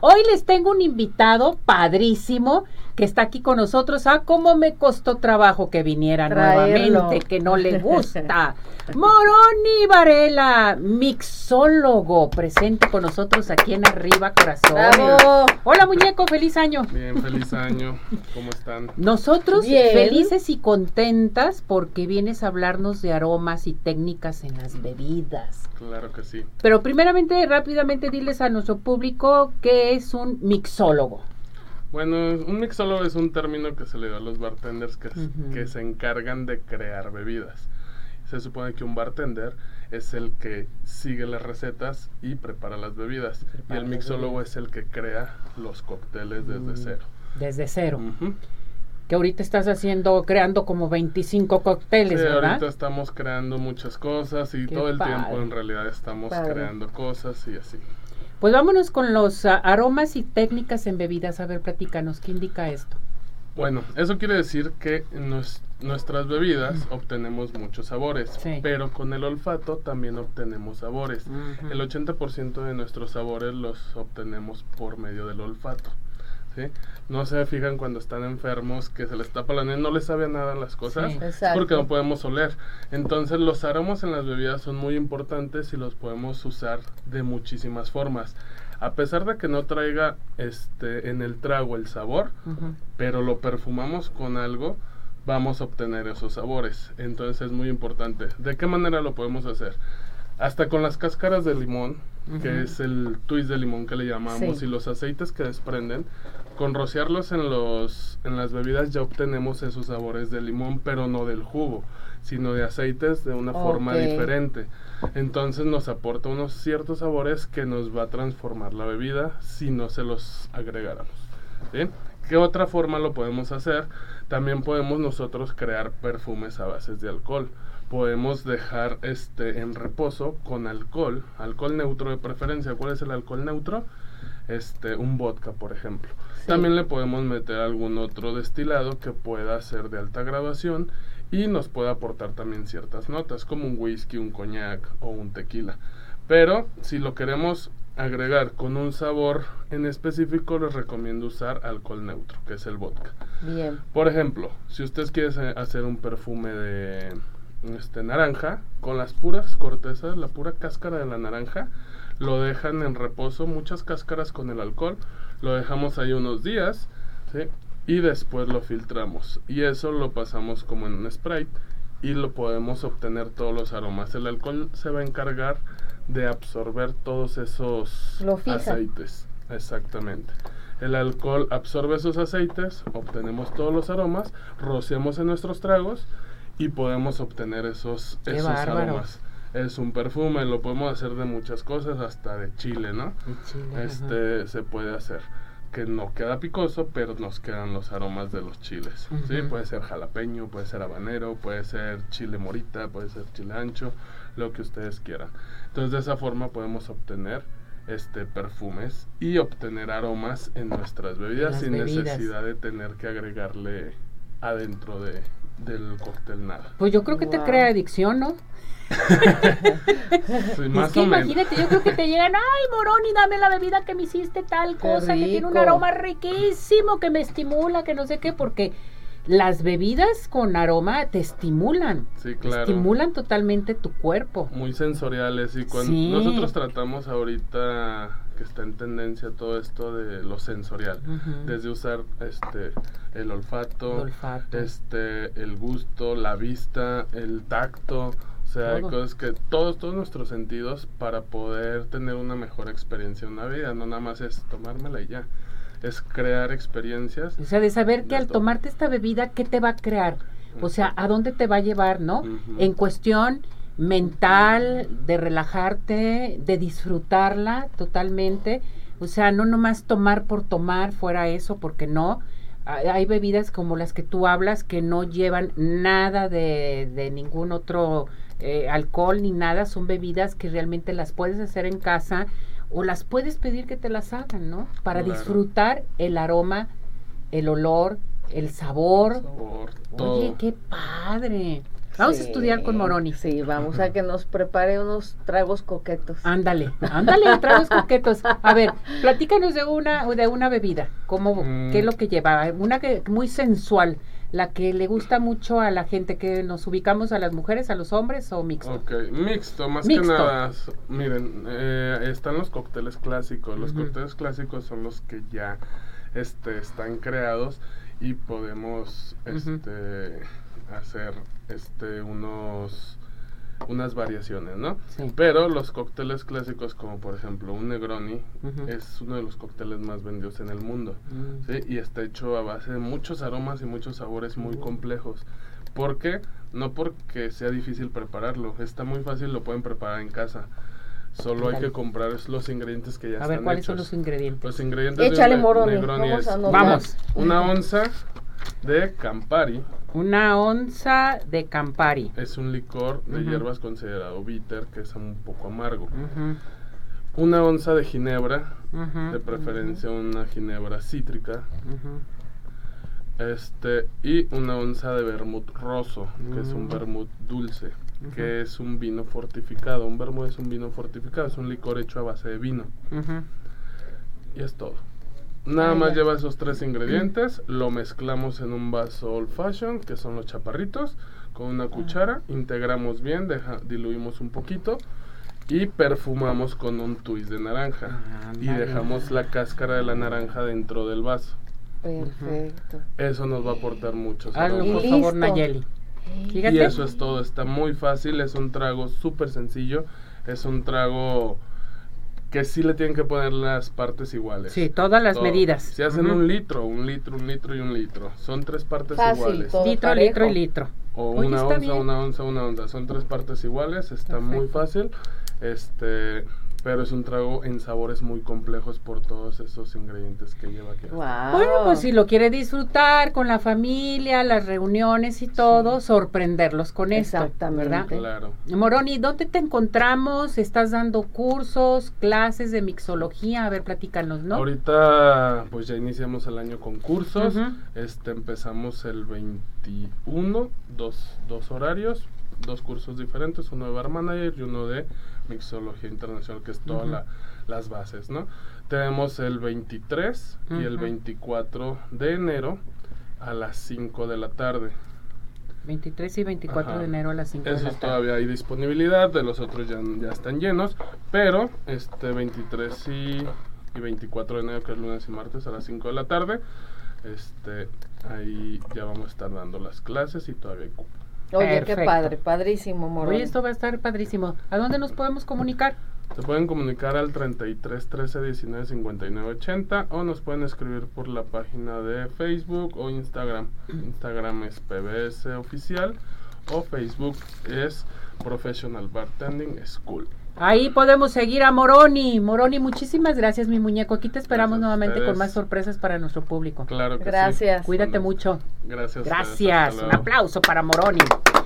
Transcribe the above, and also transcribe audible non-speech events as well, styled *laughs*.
Hoy les tengo un invitado padrísimo que está aquí con nosotros. Ah, cómo me costó trabajo que viniera Traerlo. nuevamente, que no le gusta. *laughs* Moroni Varela, mixólogo, presente con nosotros aquí en Arriba Corazón. ¡Bravo! Hola muñeco, feliz año. Bien, feliz año. ¿Cómo están? Nosotros Bien. felices y contentas porque vienes a hablarnos de aromas y técnicas en las bebidas. Claro que sí. Pero primeramente, rápidamente diles a nuestro público qué es un mixólogo. Bueno, un mixólogo es un término que se le da a los bartenders que, que se encargan de crear bebidas. Se supone que un bartender es el que sigue las recetas y prepara las bebidas. Y el mixólogo es el que crea los cócteles desde Mm. cero. Desde cero. Que ahorita estás haciendo, creando como 25 cócteles, Sí, ¿verdad? ahorita estamos creando muchas cosas y Qué todo el padre. tiempo en realidad estamos Padre. creando cosas y así. Pues vámonos con los ah, aromas y técnicas en bebidas. A ver, platícanos, ¿qué indica esto? Bueno, eso quiere decir que nuestras bebidas obtenemos muchos sabores, Sí. pero con el olfato también obtenemos sabores. El 80% de nuestros sabores los obtenemos por medio del olfato. ¿Sí? No se fijan cuando están enfermos que se les tapa la nariz, no les sabe nada las cosas, Sí. es porque no podemos oler. Entonces los aromas en las bebidas son muy importantes y los podemos usar de muchísimas formas. A pesar de que no traiga este en el trago el sabor, pero lo perfumamos con algo, vamos a obtener esos sabores. Entonces es muy importante. ¿De qué manera lo podemos hacer? Hasta con las cáscaras de limón, que es el twist de limón que le llamamos, Sí. y los aceites que desprenden, con rociarlos en, los, en las bebidas ya obtenemos esos sabores de limón, pero no del jugo, sino de aceites de una forma diferente. Entonces nos aporta unos ciertos sabores que nos va a transformar la bebida si no se los agregáramos. ¿sí? ¿Qué otra forma lo podemos hacer? También podemos nosotros crear perfumes a bases de alcohol. Podemos dejar este en reposo con alcohol, alcohol neutro de preferencia. ¿Cuál es el alcohol neutro? Este, un vodka, por ejemplo. Sí. También le podemos meter algún otro destilado que pueda ser de alta graduación y nos pueda aportar también ciertas notas, como un whisky, un coñac o un tequila. Pero si lo queremos agregar con un sabor en específico, les recomiendo usar alcohol neutro, que es el vodka. Bien. Por ejemplo, si ustedes quieren ha- hacer un perfume de este naranja, con las puras cortezas, la pura cáscara de la naranja, lo dejan en reposo, muchas cáscaras con el alcohol, lo dejamos ahí unos días, ¿sí? Y después lo filtramos. Y eso lo pasamos como en un Sprite y lo podemos obtener todos los aromas. El alcohol se va a encargar de absorber todos esos Lo fija. aceites. Exactamente. El alcohol absorbe esos aceites, obtenemos todos los aromas, rociamos en nuestros tragos y podemos obtener esos, Qué esos bárbaro. aromas. Es un perfume, lo podemos hacer de muchas cosas, hasta de chile, ¿no? Ajá. Este se puede hacer. Que no queda picoso, pero nos quedan los aromas de los chiles. ¿sí? Puede ser jalapeño, puede ser habanero, puede ser chile morita, puede ser chile ancho, lo que ustedes quieran. Entonces de esa forma podemos obtener este perfumes y obtener aromas en nuestras bebidas las sin bebidas. necesidad de tener que agregarle adentro de, del cóctel nada. Pues yo creo que te crea adicción, ¿no? *laughs* Sí, más es que o menos. imagínate, yo creo que te llegan, ay, Moroni, dame la bebida que me hiciste tal Qué cosa, que tiene un aroma riquísimo, que me estimula, que no sé qué, porque las bebidas con aroma te estimulan, Sí, claro. estimulan totalmente tu cuerpo. muy sensoriales y cuando Sí. nosotros tratamos ahorita que está en tendencia todo esto de lo sensorial desde usar este el olfato, El olfato. este el gusto la vista el tacto o sea hay Todo. cosas que todos todos nuestros sentidos para poder tener una mejor experiencia en la vida no nada más es tomármela y ya es crear experiencias O sea, de saber que De al todo. tomarte esta bebida, ¿qué te va a crear? O sea, ¿a dónde te va a llevar, no? En cuestión mental, de relajarte, de disfrutarla totalmente. O sea, no nomás tomar por tomar fuera eso, porque no. Hay bebidas como las que tú hablas que no llevan nada de, de ningún otro eh, alcohol ni nada. Son bebidas que realmente las puedes hacer en casa o las puedes pedir que te las hagan, ¿no? Para Claro. disfrutar el aroma, el olor, el sabor. por Oye, todo qué padre. Vamos Sí, a estudiar con Moroni. Sí, vamos a que nos prepare unos tragos coquetos. Ándale, ándale, tragos coquetos. A ver, platícanos de una de una bebida. ¿Cómo, Mm. ¿Qué es lo que lleva? Una que muy sensual, la que le gusta mucho a la gente, que nos ubicamos a las mujeres, a los hombres o mixto. Ok, mixto, más Mixto. que nada. Miren, eh, están los cócteles clásicos. Los Ujú. cócteles clásicos son los que ya este, están creados y podemos este, hacer este, unos unas variaciones, ¿no? Sí. Pero los cócteles clásicos, como por ejemplo un Negroni, es uno de los cócteles más vendidos en el mundo. Mm. ¿sí? Y está hecho a base de muchos aromas y muchos sabores muy complejos. ¿Por qué? No porque sea difícil prepararlo, está muy fácil, lo pueden preparar en casa. Solo hay que comprar los ingredientes que ya A están ver, ¿cuáles son hechos. los ingredientes? Los ingredientes Échale, de un Moroni, Negroni vamos es a anotar. Vamos. una onza de Campari, Una onza de Campari. es un licor de hierbas considerado bitter, que es un poco amargo. Una onza de ginebra, de preferencia una ginebra cítrica. Este, y una onza de vermut roso, que es un Mm. vermut dulce, que es un vino fortificado. Un vermut es un vino fortificado, es un licor hecho a base de vino. Y es todo. Nada Ah, más lleva esos tres ingredientes, lo mezclamos en un vaso old fashion, que son los chaparritos, con una cuchara, integramos bien, deja- diluimos un poquito y perfumamos con un twist de naranja. y dejamos la cáscara de la naranja dentro del vaso. Perfecto. Eso nos va a aportar muchos Hazlo, por Y favor, listo. Nayeli. Fíjate. Y eso es todo, está muy fácil, es un trago súper sencillo, es un trago que sí le tienen que poner las partes iguales. Sí, todas las Todo. medidas. Si hacen un litro, un litro, un litro y un litro, son tres partes Fácil, iguales. Litro, parejo. litro y litro. O Oye, una onza, bien. una onza, una onza, son tres partes iguales, está muy fácil. Este, pero es un trago en sabores muy complejos por todos esos ingredientes que lleva aquí. Wow. Bueno, pues si lo quiere disfrutar con la familia, las reuniones y todo, sorprenderlos con esto, Exactamente. ¿verdad? Claro. Moroni, ¿dónde te encontramos? ¿Estás dando cursos, clases de mixología? A ver, platícanos, ¿no? Ahorita pues ya iniciamos el año con cursos. Este empezamos el 21, dos, dos horarios, dos cursos diferentes, uno de bar manager y uno de mixología internacional, que es todas Ujú. la- las bases, ¿no? Tenemos el 23 y el Ujú. 24 de enero a las 5 de la tarde. 23 y 24 Ajá. de enero a las 5 de la tarde. todavía hay disponibilidad, de los otros ya, ya están llenos, pero este 23 y, y 24 de enero, que es lunes y martes a las 5 de la tarde, este ahí ya vamos a estar dando las clases y todavía hay cupo. Oye, qué Perfecto. padre, padrísimo, Moroni. Oye, esto va a estar padrísimo. ¿A dónde nos podemos comunicar? Se pueden comunicar al 33 13 19 59 80 o nos pueden escribir por la página de Facebook o Instagram. Instagram es PBS oficial o Facebook es Professional Bartending School. Ahí podemos seguir a Moroni. Moroni, muchísimas gracias, mi muñeco. Aquí te esperamos Gracias nuevamente con más sorpresas para nuestro público. Claro que sí. Gracias. Cuídate Bueno, mucho. Gracias. Gracias. Un aplauso para Moroni.